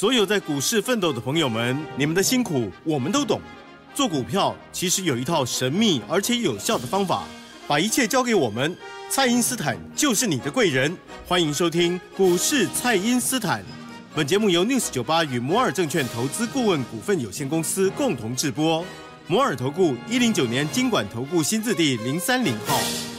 所有在股市奋斗的朋友们，你们的辛苦我们都懂。做股票其实有一套神秘而且有效的方法，把一切交给我们，蔡因斯坦就是你的贵人。欢迎收听股市蔡因斯坦。本节目由 News 九八与摩尔证券投资顾问股份有限公司共同制播。摩尔投顾一零九年经管投顾新字第零三零号。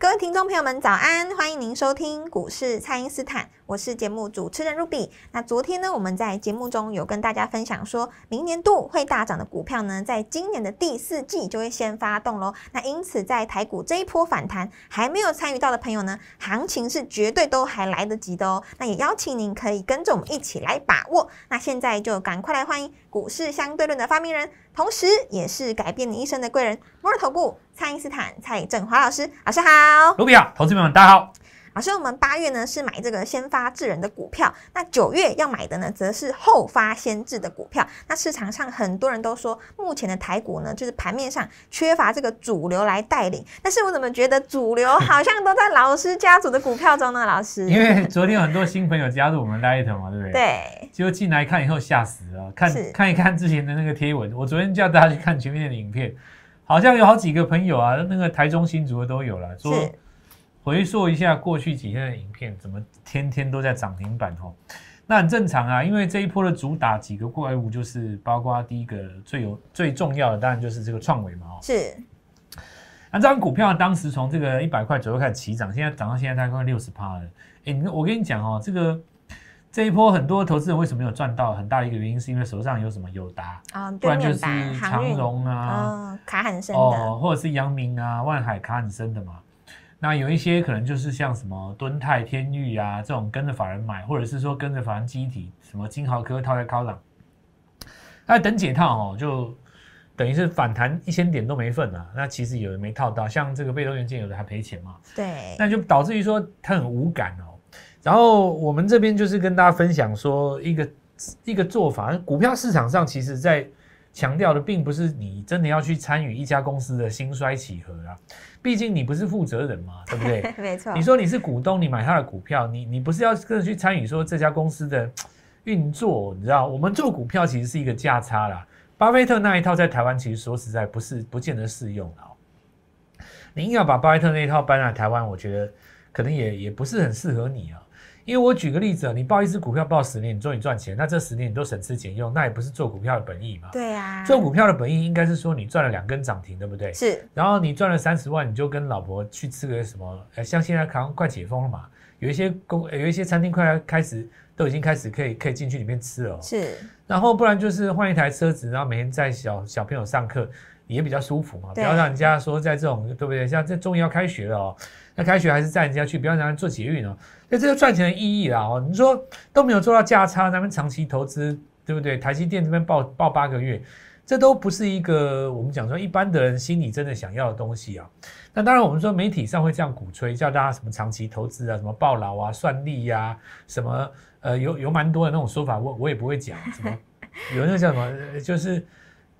各位听众朋友们，早安！欢迎您收听股市蔡因斯坦，我是节目主持人 Ruby。那昨天呢，我们在节目中有跟大家分享说，明年度会大涨的股票呢，在今年的第四季就会先发动喽。那因此，在台股这一波反弹还没有参与到的朋友呢，行情是绝对都还来得及的哦。那也邀请您可以跟着我们一起来把握。那现在就赶快来欢迎股市相对论的发明人。同时，也是改变你一生的贵人——摩尔头部蔡英斯坦蔡振华老师，老师好，卢比亚，投资朋友们大家好。老师，我们八月呢是买这个先发制人的股票，那九月要买的呢则是后发先至的股票。那市场上很多人都说，目前的台股呢就是盘面上缺乏这个主流来带领，但是我怎么觉得主流 好像都在老师家族的股票中呢？老师，因为昨天有很多新朋友加入我们 Light 嘛，对不对？对，结果进来看以后吓死了，看看一看之前的那个贴文，我昨天叫大家去看前面的影片，好像有好几个朋友啊，那个台中新竹的都有了，说是回溯一下过去几天的影片，怎么天天都在涨停板哦？那很正常啊，因为这一波的主打几个怪物，就是包括第一个最有最重要的，当然就是这个创维嘛哦。是那这张股票当时从这个一百块左右开始起涨，现在涨到现在大概六十趴了。哎，你我跟你讲哦，这个这一波很多投资人为什么有赚到？很大一个原因是因为手上有什么友达，啊，不然就是长，荣啊，嗯，卡很深的，哦，或者是阳明啊、万海、卡很深的嘛。那有一些可能就是像什么敦泰、天域啊这种跟着法人买，或者是说跟着法人集体，什么金豪科套在高档，那等解套哦，就等于是反弹一千点都没份啊。那其实有的没套到，像这个被动元件有的还赔钱嘛，对，那就导致于说它很无感哦。然后我们这边就是跟大家分享说一个一个做法，股票市场上其实在强调的并不是你真的要去参与一家公司的兴衰起合啊，毕竟你不是负责人嘛，对不对？没错，你说你是股东，你买他的股票，你你不是要跟着去参与说这家公司的运作，你知道？我们做股票其实是一个价差啦。巴菲特那一套在台湾其实说实在不是不见得适用啊哦。你硬要把巴菲特那一套搬来台湾，我觉得可能也也不是很适合你啊。因为我举个例子啊，你报一只股票报十年，你终于赚钱，那这十年你都省吃俭用，那也不是做股票的本意嘛。对啊，做股票的本意应该是说你赚了两根涨停，对不对？是然后你赚了三十万，你就跟老婆去吃个什么？呃，像现在好像快解封了嘛，有一些公呃有一些餐厅快要开始都已经开始可以可以进去里面吃了、哦。是，然后不然就是换一台车子，然后每天载小小朋友上课也比较舒服嘛，不对要让人家说在这种对不对？像这终于要开学了哦，那开学还是载人家去，不要让人家做捷运哦。那这个赚钱的意义啦哦，你说都没有做到价差，咱们长期投资对不对？台积电这边报报八个月。这都不是一个我们讲说一般的人心里真的想要的东西啊。那当然，我们说媒体上会这样鼓吹，叫大家什么长期投资啊，什么抱牢啊、算利呀、什么呃有有蛮多的那种说法，我我也不会讲什么。有那个叫什么，呃就是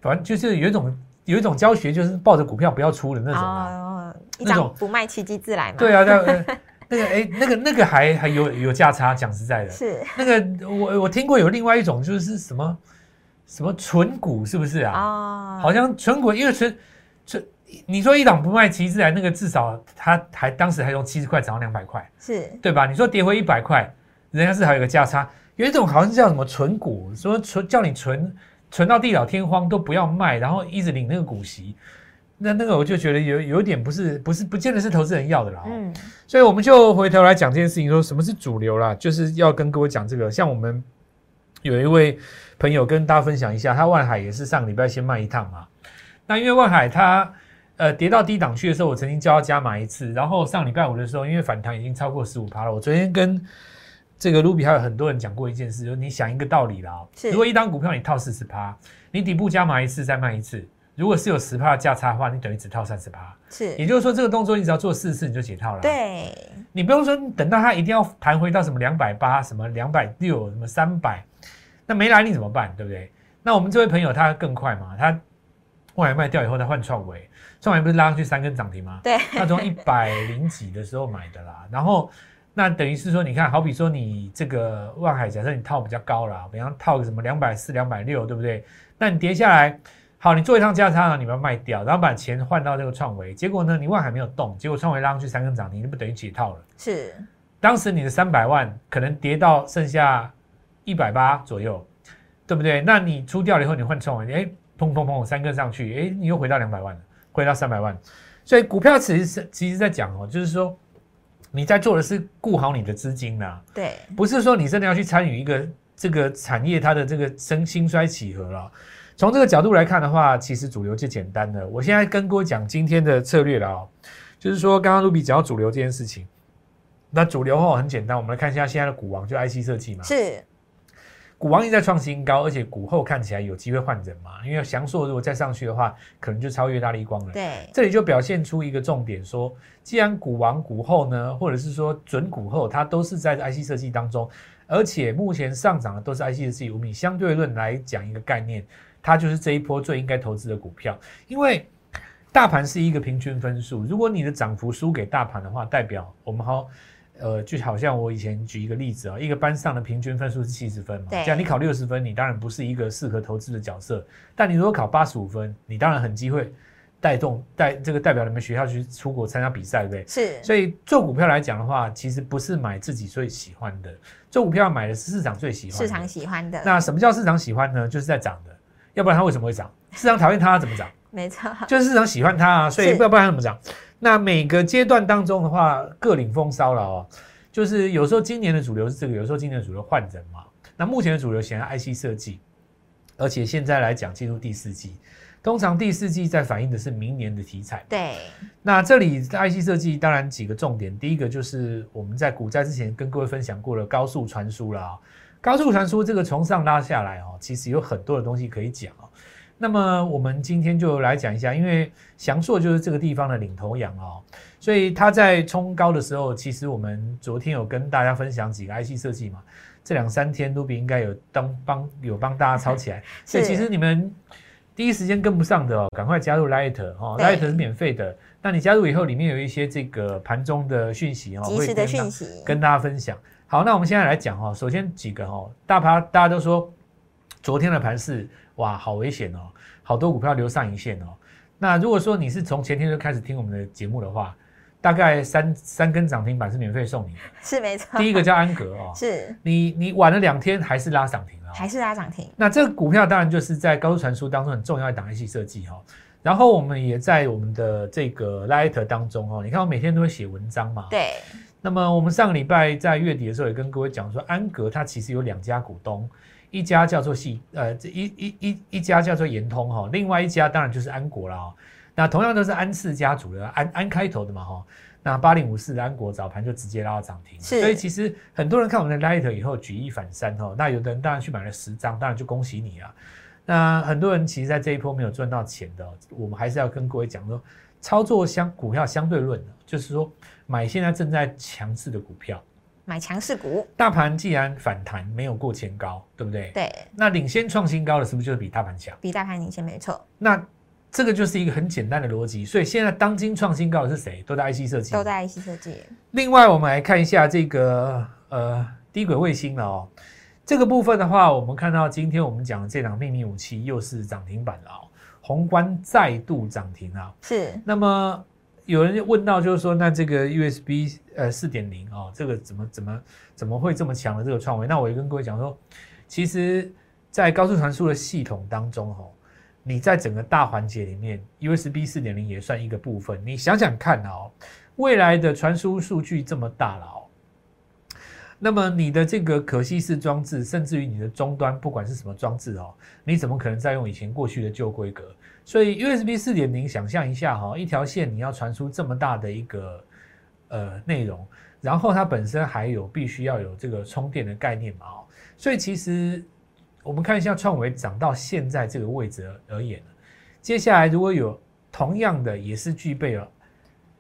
反正就是有一种有一种教学，就是抱着股票不要出的那种啊。哦，一那种张不卖，奇迹自来嘛。对啊，那个 那个哎，那个那个还还有有价差，讲实在的，是那个我我听过有另外一种就是什么什么纯股，是不是啊？哦，好像纯股，因为纯纯，你说一档不卖其实来，那个至少他还当时还从七十块涨到两百块，是对吧？你说跌回一百块，人家是还有个价差。有一种好像是叫什么存股，说存叫你存存到地老天荒都不要卖，然后一直领那个股息。那那个我就觉得有有点不是不是不见得是投资人要的啦、哦。嗯，所以我们就回头来讲这件事情，说什么是主流啦，就是要跟各位讲这个。像我们有一位朋友跟大家分享一下，他万海也是上个礼拜先卖一趟嘛。那因为万海它呃跌到低档去的时候，我曾经叫他加码一次，然后上礼拜五的时候，因为反弹已经超过十五趴了，我昨天跟这个卢比还有很多人讲过一件事，就是你想一个道理啦、哦，是如果一张股票你套四十趴，你底部加码一次再卖一次，如果是有十趴的价差的话，你等于只套三十趴。是，也就是说，这个动作你只要做四次你就解套了。，对，你不用说等到它一定要弹回到什么两百八、什么两百六、什么三百，那没来你怎么办？对不对？那我们这位朋友他更快嘛，他外卖掉以后他换创维，创维不是拉上去三根涨停吗？对，他从一百零几的时候买的啦，然后那等于是说，你看，好比说你这个万海，假设你套比较高了，比方套个什么两百四、两百六，对不对？那你跌下来，好，你做一趟加差呢，你把它卖掉，然后把钱换到这个创维，结果呢，你万海没有动，结果创维拉上去三根涨停，你不等于解套了？是，当时你的三百万可能跌到剩下一百八左右，对不对？那你出掉了以后，你换创维，哎，砰砰砰，三根上去，哎，你又回到两百万了，回到三百万。所以股票其实是其实在讲哦，就是说你在做的是顾好你的资金呐，对，不是说你真的要去参与一个这个产业它的这个生兴衰起合了。从这个角度来看的话，其实主流就简单了。我现在跟各位讲今天的策略了哦，就是说刚刚卢比讲到主流这件事情，那主流哦很简单，我们来看一下现在的股王就 IC 设计嘛，是股王一直在创新高，而且股后看起来有机会换人嘛，因为翔硕如果再上去的话，可能就超越大力光了。对，这里就表现出一个重点，说既然股王股后呢，或者是说准股后，它都是在 IC 设计当中，而且目前上涨的都是 IC 设计，我们以相对论来讲一个概念，它就是这一波最应该投资的股票，因为大盘是一个平均分数，如果你的涨幅输给大盘的话，代表我们好。呃，就好像我以前举一个例子啊，一个班上的平均分数是七十分嘛，对这样你考六十分，你当然不是一个适合投资的角色。但你如果考八十五分，你当然很机会带动带这个代表你们学校去出国参加比赛，对不对？是，所以做股票来讲的话，其实不是买自己最喜欢的，做股票买的是市场最喜欢的。市场喜欢的，那什么叫市场喜欢呢？就是在涨的，要不然它为什么会涨？市场讨厌它，怎么涨？没错，就是市场喜欢它啊，所以是要不然它怎么涨？那每个阶段当中的话，各领风骚了哦。就是有时候今年的主流是这个，有时候今年的主流换人嘛。那目前的主流显然 IC 设计，而且现在来讲进入第四季，通常第四季在反映的是明年的题材。对，那这里 IC 设计当然几个重点，第一个就是我们在股灾之前跟各位分享过了高速传输了啊、高速传输这个从上拉下来哦，其实有很多的东西可以讲哦。那么我们今天就来讲一下，因为翔硕就是这个地方的领头羊哦，所以它在冲高的时候，其实我们昨天有跟大家分享几个 IC 设计嘛，这两三天卢比应该有当帮有帮大家抄起来，所以其实你们第一时间跟不上的哦，赶快加入 Light 哦，Light 是免费的。那你加入以后，里面有一些这个盘中的讯息哦，及时的会跟大讯息，跟大家分享。好，那我们现在来讲哦，首先几个哦，大盘大家都说昨天的盘势哇，好危险哦，好多股票留上影线哦。那如果说你是从前天就开始听我们的节目的话，大概三三根涨停板是免费送你的。是没错，第一个叫安格哦，是你你晚了两天还是拉涨停了、哦，还是拉涨停，那这个股票当然就是在高速传输当中很重要的档案系设计哈、哦。然后我们也在我们的这个 Light 当中哦，你看我每天都会写文章嘛。。对，那么我们上个礼拜在月底的时候也跟各位讲说，安格它其实有两家股东，一家叫做系呃这一一一一家叫做延通哈、另外一家当然就是安国了哦。那同样都是安氏家族的安安开头的嘛哈、那八零五四的安国早盘就直接拉到涨停，所以其实很多人看我们的 Light 以后举一反三哦，那有的人当然去买了十张，当然就恭喜你啊。那很多人其实，在这一波没有赚到钱的，我们还是要跟各位讲说，操作相股票相对论的，就是说买现在正在强势的股票，买强势股，大盘既然反弹没有过前高，对不对？对那领先创新高的是不是就是比大盘强？比大盘领先没错，那这个就是一个很简单的逻辑。所以现在当今创新高的是谁？都在 IC 设计，都在 IC 设计，另外，我们来看一下这个呃低轨卫星了哦。这个部分的话，我们看到今天我们讲的这档秘密武器又是涨停板了哦，宏观再度涨停啊。是那么有人问到，就是说，那这个 USB 呃四点零哦，这个怎么怎么怎么会这么强的这个创维？那我也跟各位讲说，其实，在高速传输的系统当中哦，你在整个大环节里面，USB 四点零也算一个部分。你想想看哦，未来的传输数据这么大了哦。那么你的这个可吸式装置，甚至于你的终端，不管是什么装置哦，你怎么可能再用以前过去的旧规格？所以 USB 四点零，想象一下哈、一条线你要传输这么大的一个呃内容，然后它本身还有必须要有这个充电的概念嘛哦，所以其实我们看一下创维涨到现在这个位置而而言接下来如果有同样的也是具备了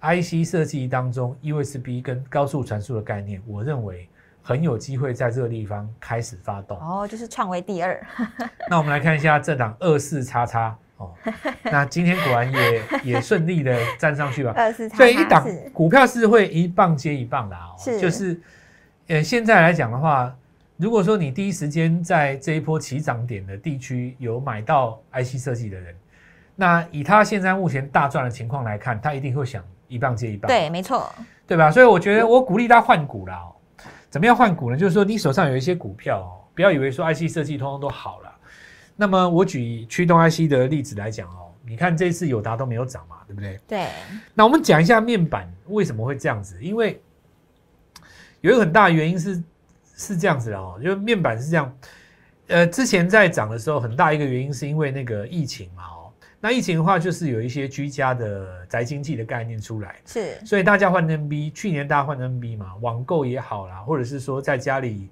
IC 设计当中 USB 跟高速传输的概念，我认为很有机会在这个地方开始发动。哦，就是创维第二，那我们来看一下这档二四叉叉哦，那今天果然也也顺利的站上去吧。二四所以一档股票是会一棒接一棒的啊、哦，是就是呃现在来讲的话，如果说你第一时间在这一波起涨点的地区有买到 IC 设计的人，那以他现在目前大赚的情况来看，他一定会想一棒接一棒，对，没错，对吧？所以我觉得我鼓励他换股啦哦。怎么样换股呢？就是说你手上有一些股票哦，不要以为说 IC 设计通通都好了。那么我举驱动 IC 的例子来讲哦，你看这次友达都没有涨嘛，对不对？对，那我们讲一下面板为什么会这样子，因为有一个很大的原因是是这样子的哦，就是面板是这样，呃，之前在涨的时候，很大一个原因是因为那个疫情嘛哦，那疫情的话就是有一些居家的宅经济的概念出来，是。所以大家换 NB，去年大家换 NB 嘛，网购也好啦，或者是说在家里，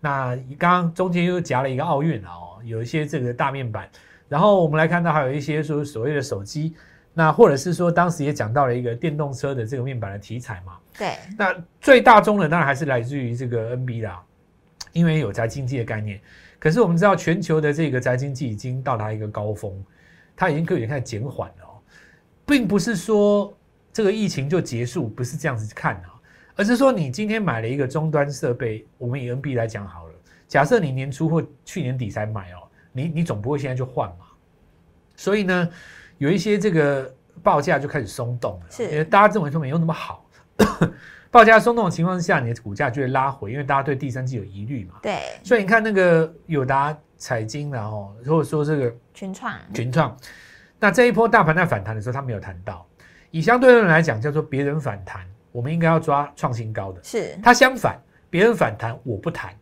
那刚刚中间又夹了一个奥运啊哦，有一些这个大面板，然后我们来看到还有一些说所谓的手机，那或者是说当时也讲到了一个电动车的这个面板的题材嘛，对，那最大宗的当然还是来自于这个 NB 啦，因为有宅经济的概念。可是我们知道全球的这个宅经济已经到达一个高峰，它已经可以开始减缓了哦，并不是说这个疫情就结束，不是这样子看啊，而是说你今天买了一个终端设备，我们以 NB 来讲好了，假设你年初或去年底才买哦，你你总不会现在就换嘛，所以呢，有一些这个报价就开始松动了，是。因为大家认为说没有那么好。报价松动的情况之下，你的股价就会拉回，因为大家对第三季有疑虑嘛。对，所以你看那个友达、彩金，然后或者说这个群创，群创，那这一波大盘在反弹的时候，他没有谈到。以相对论来讲，叫做别人反弹，我们应该要抓创新高的。是，它相反，别人反弹我不谈，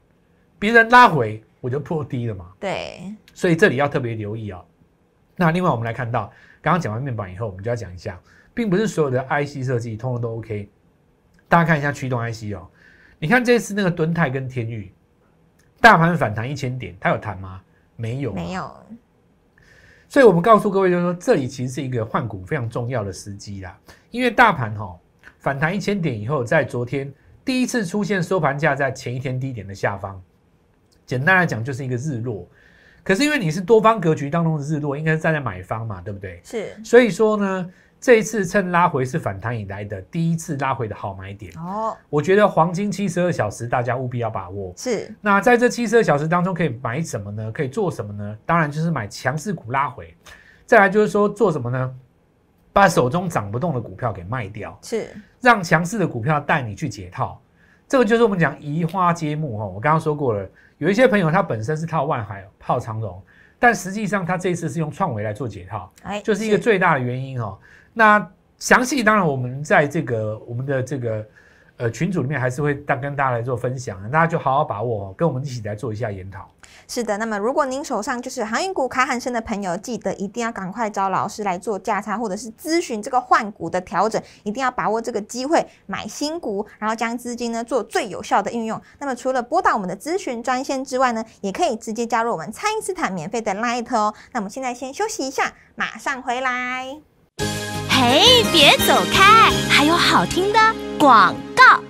别人拉回我就破低了嘛。对，所以这里要特别留意哦、那另外我们来看到，刚刚讲完面板以后，我们就要讲一下，并不是所有的 IC 设计通通都 OK。大家看一下驱动 IC 哦，你看这次那个敦泰跟天域，大盘反弹一千点，它有弹吗？没有，没。有，所以我们告诉各位，就是说这里其实是一个换股非常重要的时机啦。因为大盘哈、哦、反弹一千点以后，在昨天第一次出现收盘价在前一天低点的下方，简单来讲就是一个日落。可是因为你是多方格局当中的日落，应该是站在买方嘛，对不对？是，所以说呢，这一次趁拉回是反弹以来的第一次拉回的好买点。哦，我觉得黄金七十二小时大家务必要把握。是，那在这七十二小时当中，可以买什么呢？可以做什么呢？当然就是买强势股拉回，再来就是说做什么呢？把手中涨不动的股票给卖掉，是，让强势的股票带你去解套。这个就是我们讲移花接木哈。我刚刚说过了，有一些朋友他本身是套万海、套长荣，但实际上他这一次是用创维来做解套，哎，就是一个最大的原因哦。那详细当然我们在这个我们的这个呃群组里面还是会大跟大家来做分享，大家就好好把握，跟我们一起来做一下研讨。是的，那么如果您手上就是航运股卡很深的朋友，记得一定要赶快找老师来做价差，或者是咨询这个换股的调整，一定要把握这个机会买新股，然后将资金呢做最有效的运用。那么除了拨打我们的咨询专线之外呢，也可以直接加入我们蔡因斯坦免费的 Light 哦。那我们现在先休息一下，马上回来。嘿，别走开，还有好听的广告。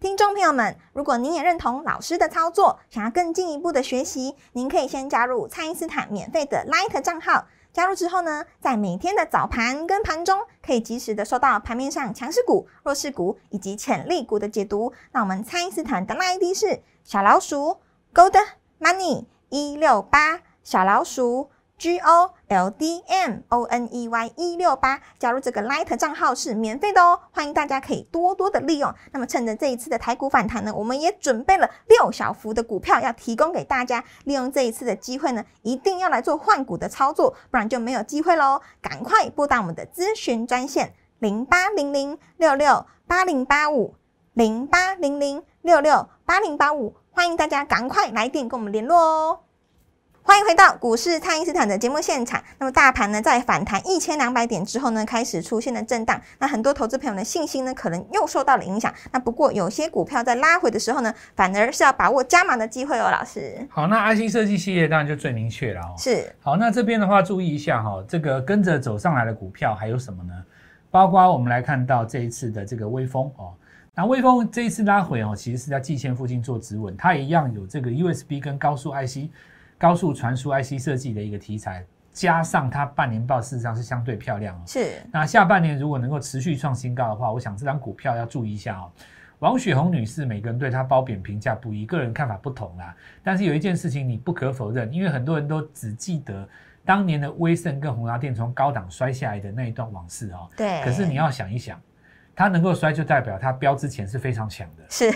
听众朋友们，如果您也认同老师的操作，想要更进一步的学习，您可以先加入蔡因斯坦免费的 Light 账号。加入之后呢，在每天的早盘跟盘中，可以及时的收到盘面上强势股、弱势股以及潜力股的解读。那我们蔡因斯坦的 ID 是小老鼠 Gold Money 一六八，小老鼠 G O L D M O N E Y 一六八，加入这个 Light 账号是免费的哦，欢迎大家可以多多的利用。那么趁着这一次的台股反弹呢，我们也准备了六小幅的股票要提供给大家，利用这一次的机会呢，一定要来做换股的操作，不然就没有机会喽。赶快拨打我们的咨询专线零八零零六六八零八五零八零零六六八零八五，欢迎大家赶快来电跟我们联络哦。欢迎回到股市，蔡因斯坦的节目现场。那么大盘呢，在反弹一千两百点之后呢，开始出现了震荡。那很多投资朋友的信心呢，可能又受到了影响。那不过有些股票在拉回的时候呢，反而是要把握加码的机会哦，老师。好，那 IC 设计系列当然就最明确了哦。是好，那这边的话注意一下哈、这个跟着走上来的股票还有什么呢？包括我们来看到这一次的这个微风哦，那微风这一次拉回哦，其实是在季线附近做止稳，它一样有这个 USB 跟高速 IC。高速传输 IC 设计的一个题材，加上它半年报事实上是相对漂亮哦。是那下半年如果能够持续创新高的话，我想这张股票要注意一下哦。王雪红女士，每个人对她褒贬评价不一，个人看法不同啦。但是有一件事情你不可否认，因为很多人都只记得当年的威盛跟宏达电从高档摔下来的那一段往事哦。对，可是你要想一想，它能够摔，就代表它标之前是非常强的，是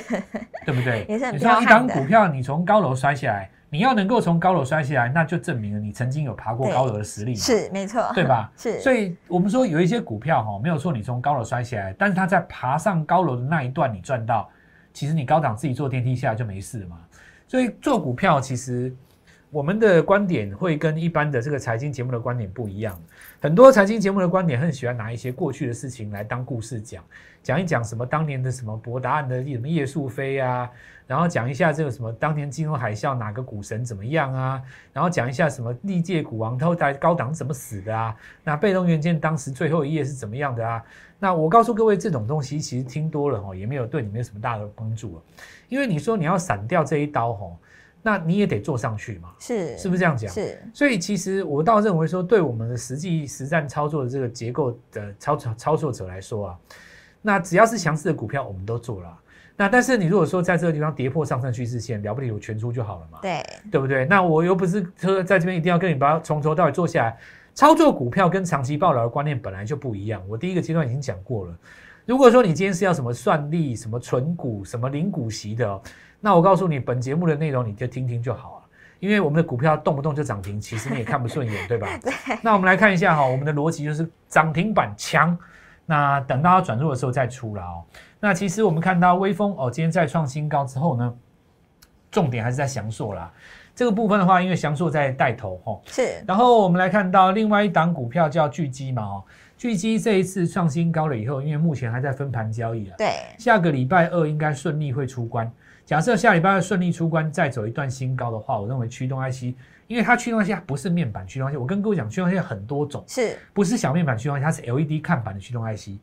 对不对？也是很你说一股票，你从高楼摔下来，你要能够从高楼摔下来，那就证明了你曾经有爬过高楼的实力嘛。是没错，对吧？是，所以我们说有一些股票哈，没有错，你从高楼摔下来，但是它在爬上高楼的那一段你赚到，其实你高档自己坐电梯下来就没事了嘛。所以做股票其实我们的观点会跟一般的这个财经节目的观点不一样。很多财经节目的观点很喜欢拿一些过去的事情来当故事讲，讲一讲什么当年的什么博达案的什么叶树飞啊，然后讲一下这个什么当年金融海啸哪个股神怎么样啊，然后讲一下什么历届股王都在高档怎么死的啊，那被动元件当时最后一页是怎么样的啊？那我告诉各位，这种东西其实听多了哦，也没有对你没有什么大的帮助了，因为你说你要闪掉这一刀哦，那你也得做上去嘛，是是不是这样讲？是所以其实我倒认为说，对我们的实际实战操作的这个结构的操操操作者来说啊，那只要是强势的股票，我们都做了啊。那但是你如果说在这个地方跌破上升趋势线，了不起我全出就好了嘛，对，对不对？那我又不是说在这边一定要跟你把它从头到尾做下来。操作股票跟长期报劳的观念本来就不一样。我第一个阶段已经讲过了。如果说你今天是要什么算力、什么存股、什么零股息的、哦，那我告诉你，本节目的内容你就听听就好了。因为我们的股票动不动就涨停，其实你也看不顺眼，对吧？对，那我们来看一下哈，我们的逻辑就是涨停板强，那等到它转弱的时候再出了哦。那其实我们看到微风哦，今天再创新高之后呢，重点还是在翔硕啦。这个部分的话，因为翔硕在带头哈，是然后我们来看到另外一档股票叫巨基嘛哦，巨基这一次创新高了以后，因为目前还在分盘交易啊，对，下个礼拜二应该顺利会出关。假设下礼拜二顺利出关，再走一段新高的话，我认为驱动 IC，因为它驱动 IC 它不是面板驱动 IC，我跟各位讲，驱动 IC 很多种，是不是小面板驱动 IC，它是 LED 看板的驱动 IC。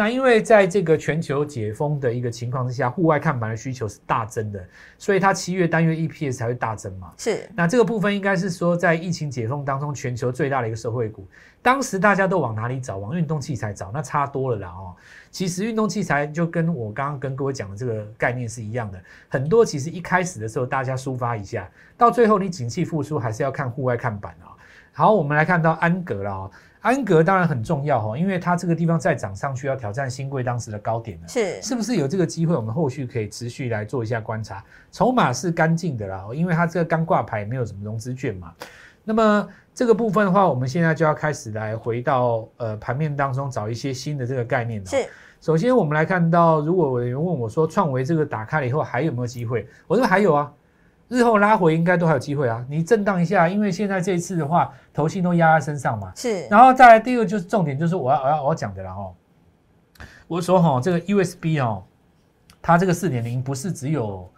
那因为在这个全球解封的一个情况之下，户外看板的需求是大增的，所以它七月单月 EPS 才会大增嘛。是那这个部分应该是说，在疫情解封当中，全球最大的一个社会股。当时大家都往哪里找？往运动器材找，那差多了啦哦。其实运动器材就跟我刚刚跟各位讲的这个概念是一样的，很多其实一开始的时候大家抒发一下，到最后你景气复苏还是要看户外看板啊。好，我们来看到安格了哦，安格当然很重要哈，因为它这个地方再涨上去要挑战新贵当时的高点了。是是不是有这个机会？我们后续可以持续来做一下观察。筹码是干净的啦，因为它这个刚挂牌，没有什么融资券嘛。那么这个部分的话，我们现在就要开始来回到呃盘面当中找一些新的这个概念了。是首先我们来看到，如果有人问我说创维这个打开了以后还有没有机会？我认为还有啊，日后拉回应该都还有机会啊。你震荡一下，因为现在这一次的话，头信都压在身上嘛。是然后再来第二个就是重点，就是我要我要我要讲的了哦。我说哈，这个 USB 哦，它这个四点零不是只有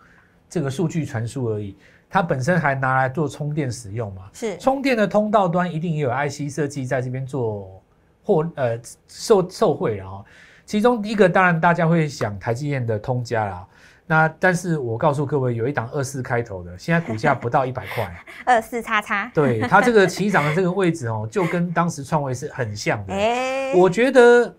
这个数据传输而已，它本身还拿来做充电使用嘛。是充电的通道端一定也有 IC 设计在这边做获呃受受惠了哦。其中一个当然大家会想台积电的通家啦，那但是我告诉各位，有一档二四开头的，现在股价不到一百块。二四叉叉，对它这个起涨的这个位置哦，就跟当时创位是很像的。哎，我觉得，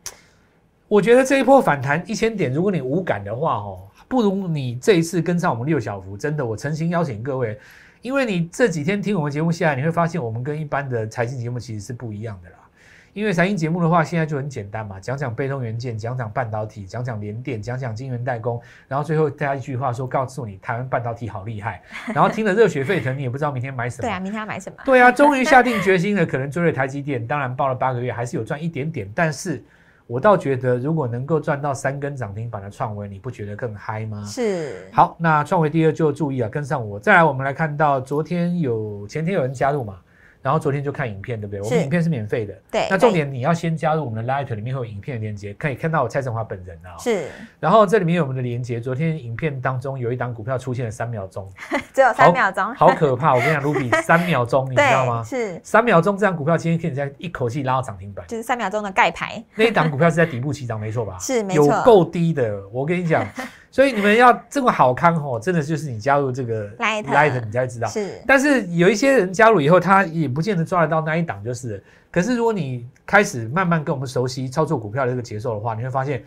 我觉得这一波反弹一千点，如果你无感的话哦，不如你这一次跟上我们六小福。真的，我诚心邀请各位，因为你这几天听我们节目下来，你会发现我们跟一般的财经节目其实是不一样的啦。因为财经节目的话，现在就很简单嘛，讲讲被动元件，讲讲半导体，讲讲联电，讲讲晶圆代工，然后最后加一句话说，告诉你台湾半导体好厉害，然后听了热血沸腾，你也不知道明天买什么。对啊，明天要买什么？对啊，终于下定决心了，可能追了台积电，当然报了八个月，还是有赚一点点。但是我倒觉得，如果能够赚到三根涨停板的创维，你不觉得更嗨吗？是好，那创维第二就注意啊，跟上我。再来，我们来看到昨天有前天有人加入嘛，然后昨天就看影片，对不对？我们影片是免费的。对，那重点你要先加入我们的 Light，里面会有影片的连接，可以看到我蔡振华本人啊、是然后这里面有我们的连接，昨天影片当中有一档股票出现了三秒钟，只有三秒钟，好可怕！我跟你讲，Ruby 三秒钟，你知道吗，？是三秒钟这张股票今天可以在一口气拉到涨停板，就是三秒钟的盖牌，那一档股票是在底部起涨，没错吧？是没错有够低的。我跟你讲，所以你们要这么好康哦，真的就是你加入这个 Light Light 你才知道。是但是有一些人加入以后，他也不见得抓得到那一档，就是。可是如果你开始慢慢跟我们熟悉操作股票的这个节奏的话，你会发现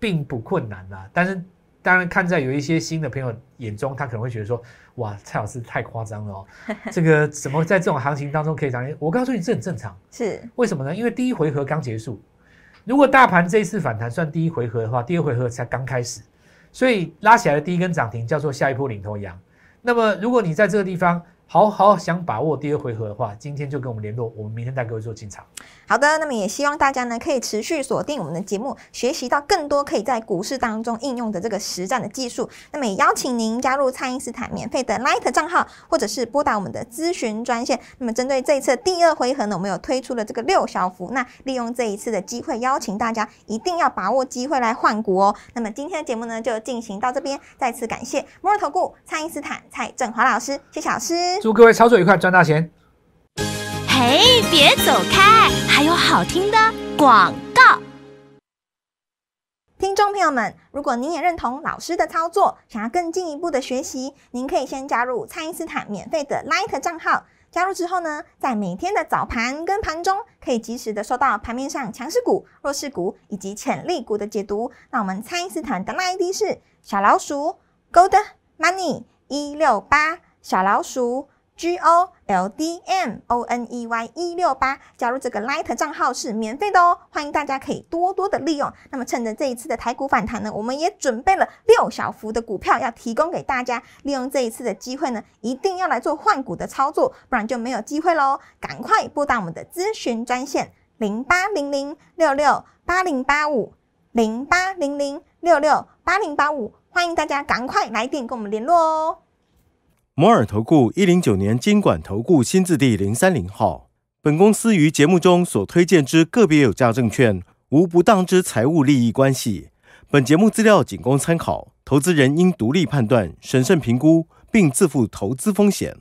并不困难啦。但是当然看在有一些新的朋友眼中，他可能会觉得说，哇，蔡老师太夸张了哦，这个怎么在这种行情当中可以涨？我告诉你，这很正常。是为什么呢？因为第一回合刚结束，如果大盘这一次反弹算第一回合的话，第二回合才刚开始，所以拉起来的第一根涨停叫做下一波领头羊。那么如果你在这个地方好好想把握第二回合的话，今天就跟我们联络，我们明天带各位做进场。好的，那么也希望大家呢可以持续锁定我们的节目，学习到更多可以在股市当中应用的这个实战的技术。那么也邀请您加入蔡因斯坦免费的 Light 账号，或者是拨打我们的咨询专线。那么针对这一次第二回合呢，我们有推出了这个六小福，那利用这一次的机会，邀请大家一定要把握机会来换股哦。那么今天的节目呢就进行到这边，再次感谢摩尔投顾蔡因斯坦蔡振华老师，谢谢老师。祝各位操作愉快，赚大钱！嘿，别走开，还有好听的广告。听众朋友们，如果您也认同老师的操作，想要更进一步的学习，您可以先加入蔡因斯坦免费的 Light 账号。加入之后呢，在每天的早盘跟盘中，可以及时的收到盘面上强势股、弱势股以及潜力股的解读。那我们蔡因斯坦的 ID 是小老鼠 Gold Money 一六八，小老鼠 G O L D M O N E Y 一六八，加入这个 Light 账号是免费的哦，欢迎大家可以多多的利用。那么趁着这一次的台股反弹呢，我们也准备了六小幅的股票要提供给大家，利用这一次的机会呢，一定要来做换股的操作，不然就没有机会喽。赶快拨打我们的咨询专线零八零零六六八零八五零八零零六六八零八五，欢迎大家赶快来电跟我们联络哦。摩尔投顾一零九年经管投顾新字第零三零号。本公司于节目中所推荐之个别有价证券，无不当之财务利益关系。本节目资料仅供参考，投资人应独立判断、审慎评估，并自负投资风险。